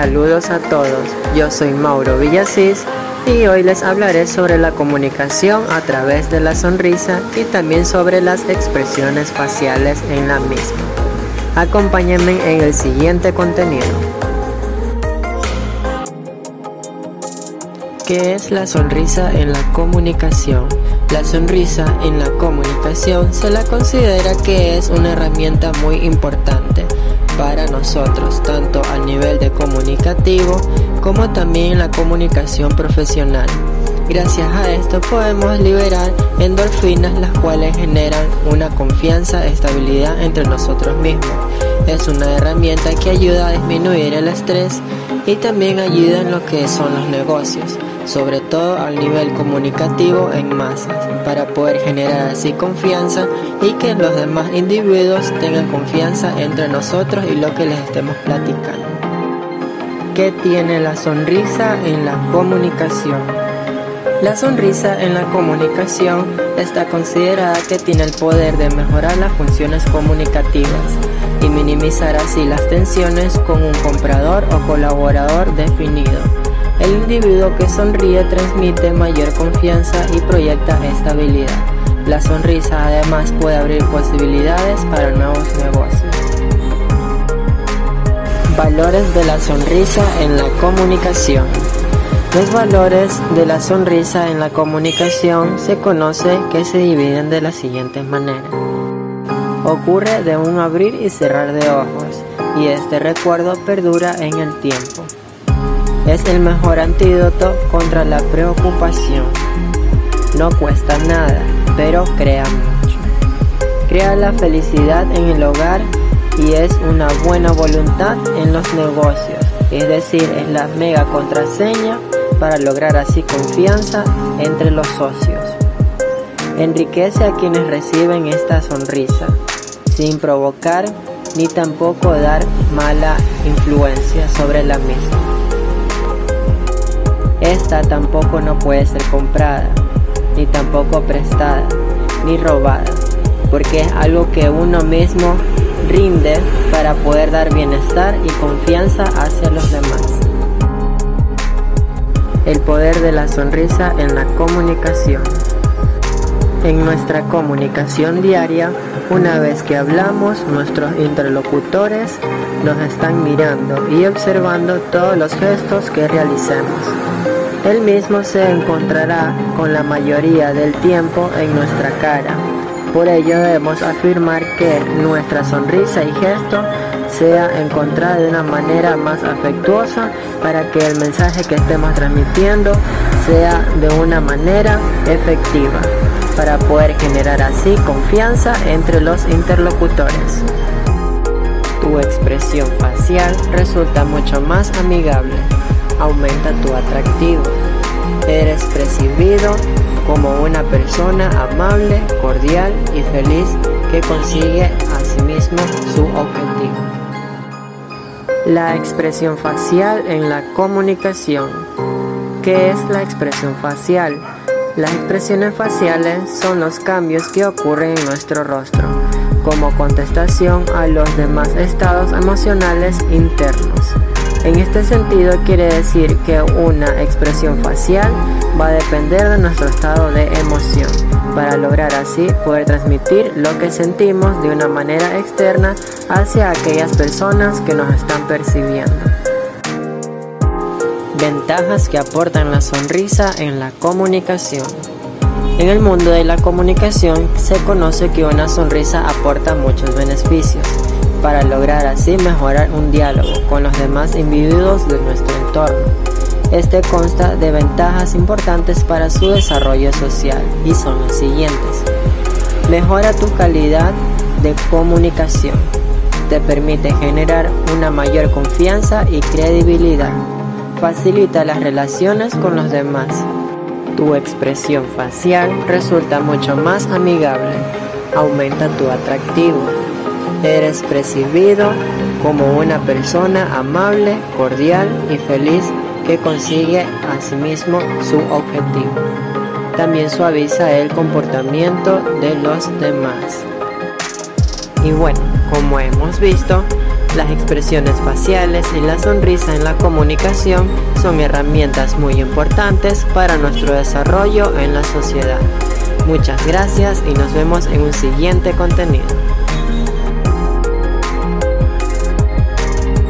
Saludos a todos, yo soy Mauro Villasís y hoy les hablaré sobre la comunicación a través de la sonrisa y también sobre las expresiones faciales en la misma. Acompáñenme en el siguiente contenido. ¿Qué es la sonrisa en la comunicación? La sonrisa en la comunicación se la considera que es una herramienta muy importante para nosotros, tanto a nivel de comunicativo como también la comunicación profesional. Gracias a esto podemos liberar endorfinas las cuales generan una confianza, estabilidad entre nosotros mismos. Es una herramienta que ayuda a disminuir el estrés y también ayuda en lo que son los negocios, sobre todo al nivel comunicativo en masas, para poder generar así confianza y que los demás individuos tengan confianza entre nosotros y lo que les estemos platicando. ¿Qué tiene la sonrisa en la comunicación? La sonrisa en la comunicación está considerada que tiene el poder de mejorar las funciones comunicativas y minimizar así las tensiones con un comprador o colaborador definido. El individuo que sonríe transmite mayor confianza y proyecta estabilidad. La sonrisa además puede abrir posibilidades para nuevos negocios. Valores de la sonrisa en la comunicación. Los valores de la sonrisa en la comunicación se conoce que se dividen de la siguiente manera. Ocurre de un abrir y cerrar de ojos y este recuerdo perdura en el tiempo. Es el mejor antídoto contra la preocupación. No cuesta nada, pero crea mucho. Crea la felicidad en el hogar y es una buena voluntad en los negocios, es decir, es la mega contraseña para lograr así confianza entre los socios. Enriquece a quienes reciben esta sonrisa, sin provocar ni tampoco dar mala influencia sobre la misma. Esta tampoco no puede ser comprada, ni tampoco prestada, ni robada, porque es algo que uno mismo rinde para poder dar bienestar y confianza hacia los demás. El poder de la sonrisa en la comunicación. En nuestra comunicación diaria, una vez que hablamos, nuestros interlocutores nos están mirando y observando todos los gestos que realicemos. El mismo se encontrará con la mayoría del tiempo en nuestra cara. Por ello debemos afirmar que nuestra sonrisa y gesto sea encontrada de una manera más afectuosa para que el mensaje que estemos transmitiendo sea de una manera efectiva, para poder generar así confianza entre los interlocutores. Tu expresión facial resulta mucho más amigable, aumenta tu atractivo, eres percibido como una persona amable, cordial y feliz que consigue a sí su objetivo. La expresión facial en la comunicación. ¿Qué es la expresión facial? Las expresiones faciales son los cambios que ocurren en nuestro rostro como contestación a los demás estados emocionales internos. En este sentido quiere decir que una expresión facial va a depender de nuestro estado de emoción para lograr así poder transmitir lo que sentimos de una manera externa hacia aquellas personas que nos están percibiendo. Ventajas que aportan la sonrisa en la comunicación. En el mundo de la comunicación se conoce que una sonrisa aporta muchos beneficios para lograr así mejorar un diálogo con los demás individuos de nuestro entorno. Este consta de ventajas importantes para su desarrollo social y son las siguientes. Mejora tu calidad de comunicación. Te permite generar una mayor confianza y credibilidad. Facilita las relaciones con los demás. Tu expresión facial resulta mucho más amigable. Aumenta tu atractivo Eres percibido como una persona amable, cordial y feliz que consigue a sí su objetivo. También suaviza el comportamiento de los demás. Y bueno, como hemos visto, Las expresiones faciales y la sonrisa en la comunicación son herramientas muy importantes para nuestro desarrollo en la sociedad. Muchas gracias y nos vemos en un siguiente contenido.